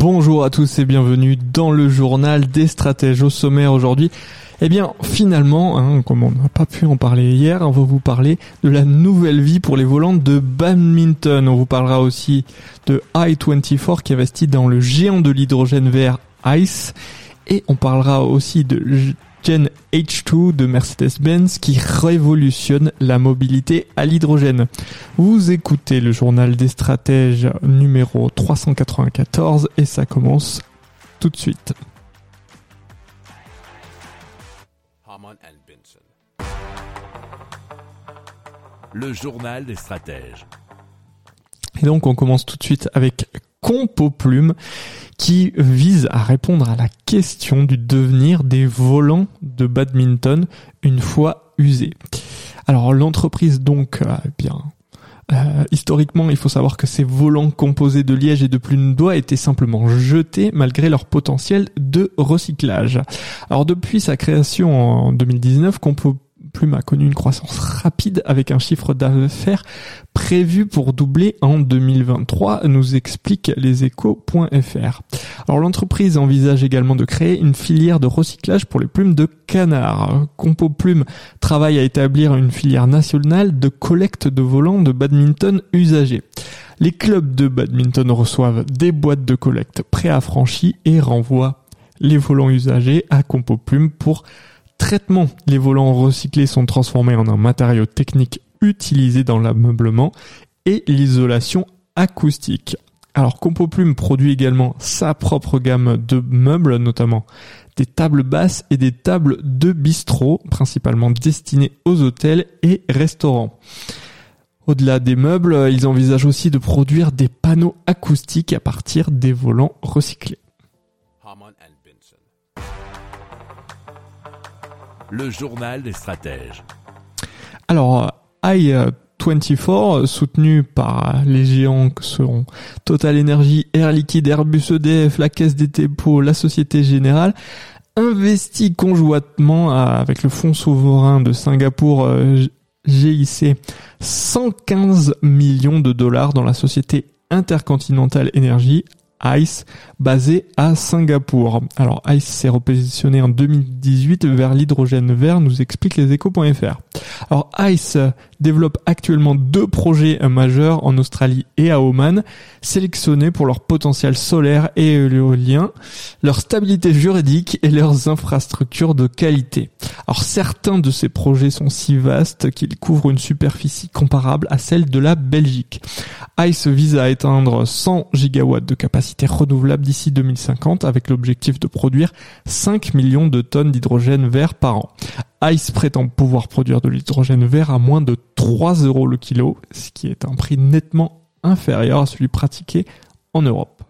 Bonjour à tous et bienvenue dans le journal des stratèges au sommaire aujourd'hui. Eh bien, finalement, hein, comme on n'a pas pu en parler hier, on va vous parler de la nouvelle vie pour les volants de badminton. On vous parlera aussi de i24 qui investit dans le géant de l'hydrogène vert ICE. Et on parlera aussi de Gen H2 de Mercedes-Benz qui révolutionne la mobilité à l'hydrogène. Vous écoutez le journal des stratèges numéro 394 et ça commence tout de suite. Le journal des stratèges. Et donc on commence tout de suite avec Compo Plume qui vise à répondre à la question du devenir des volants de badminton une fois usés. Alors l'entreprise donc euh, eh bien euh, historiquement, il faut savoir que ces volants composés de liège et de plumes d'oie étaient simplement jetés malgré leur potentiel de recyclage. Alors depuis sa création en 2019, Compo Plume a connu une croissance rapide avec un chiffre d'affaires prévu pour doubler en 2023, nous explique leséchos.fr. Alors l'entreprise envisage également de créer une filière de recyclage pour les plumes de canard. Compo Plume travaille à établir une filière nationale de collecte de volants de badminton usagés. Les clubs de badminton reçoivent des boîtes de collecte préaffranchies et renvoient les volants usagés à Compo Plume pour traitement. Les volants recyclés sont transformés en un matériau technique utilisé dans l'ameublement et l'isolation acoustique. Alors Compo Plume produit également sa propre gamme de meubles, notamment des tables basses et des tables de bistrot, principalement destinées aux hôtels et restaurants. Au-delà des meubles, ils envisagent aussi de produire des panneaux acoustiques à partir des volants recyclés. Le journal des stratèges. Alors, i24, soutenu par les géants que seront Total Energy, Air Liquide, Airbus EDF, la Caisse des dépôts, la Société Générale, investit conjointement avec le Fonds souverain de Singapour euh, GIC 115 millions de dollars dans la société Intercontinental Energy ICE basé à Singapour. Alors ICE s'est repositionné en 2018 vers l'hydrogène vert, nous explique les échos.fr. Alors ICE développe actuellement deux projets majeurs en Australie et à Oman, sélectionnés pour leur potentiel solaire et éolien, leur stabilité juridique et leurs infrastructures de qualité. Alors certains de ces projets sont si vastes qu'ils couvrent une superficie comparable à celle de la Belgique. ICE vise à éteindre 100 gigawatts de capacité renouvelable d'ici 2050 avec l'objectif de produire 5 millions de tonnes d'hydrogène vert par an. ICE prétend pouvoir produire de l'hydrogène vert à moins de 3 euros le kilo, ce qui est un prix nettement inférieur à celui pratiqué en Europe.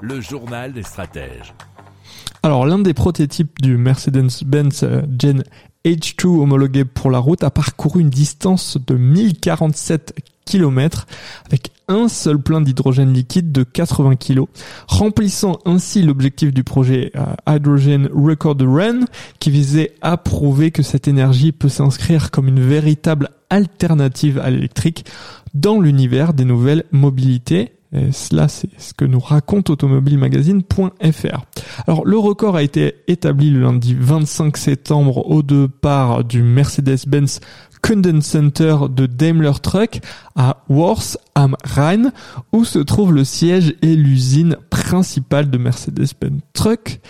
Le journal des stratèges. Alors l'un des prototypes du Mercedes-Benz euh, Gen H2 homologué pour la route a parcouru une distance de 1047 km avec un seul plein d'hydrogène liquide de 80 kg, remplissant ainsi l'objectif du projet euh, Hydrogen Record Run qui visait à prouver que cette énergie peut s'inscrire comme une véritable alternative à l'électrique dans l'univers des nouvelles mobilités. Et cela, c'est ce que nous raconte automobilemagazine.fr. Alors, le record a été établi le lundi 25 septembre au départ du Mercedes-Benz Center de Daimler Truck à Worth am Rhein, où se trouve le siège et l'usine principale de Mercedes-Benz Truck,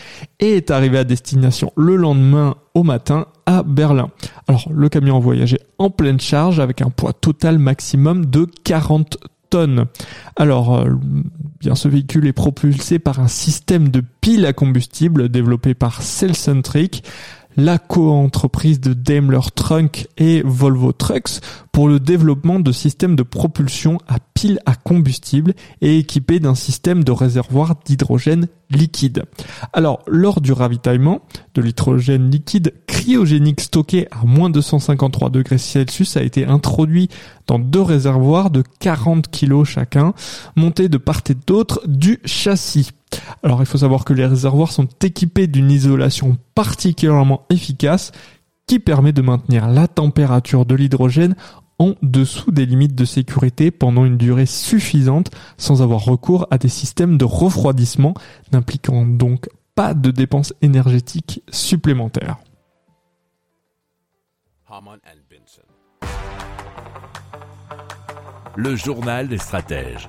et est arrivé à destination le lendemain au matin à Berlin. Alors, le camion voyagé en pleine charge avec un poids total maximum de 40 tonnes. Alors, euh, bien, ce véhicule est propulsé par un système de pile à combustible développé par Cellcentric, la co-entreprise de Daimler Truck et Volvo Trucks pour le développement de systèmes de propulsion à pile à combustible et équipés d'un système de réservoir d'hydrogène liquide. Alors, lors du ravitaillement de l'hydrogène liquide cryogénique stocké à moins 253 degrés Celsius a été introduit dans deux réservoirs de 40 kg chacun, montés de part et d'autre du châssis. Alors il faut savoir que les réservoirs sont équipés d'une isolation particulièrement efficace qui permet de maintenir la température de l'hydrogène en dessous des limites de sécurité pendant une durée suffisante sans avoir recours à des systèmes de refroidissement n'impliquant donc pas de dépenses énergétiques supplémentaires. Le journal des stratèges.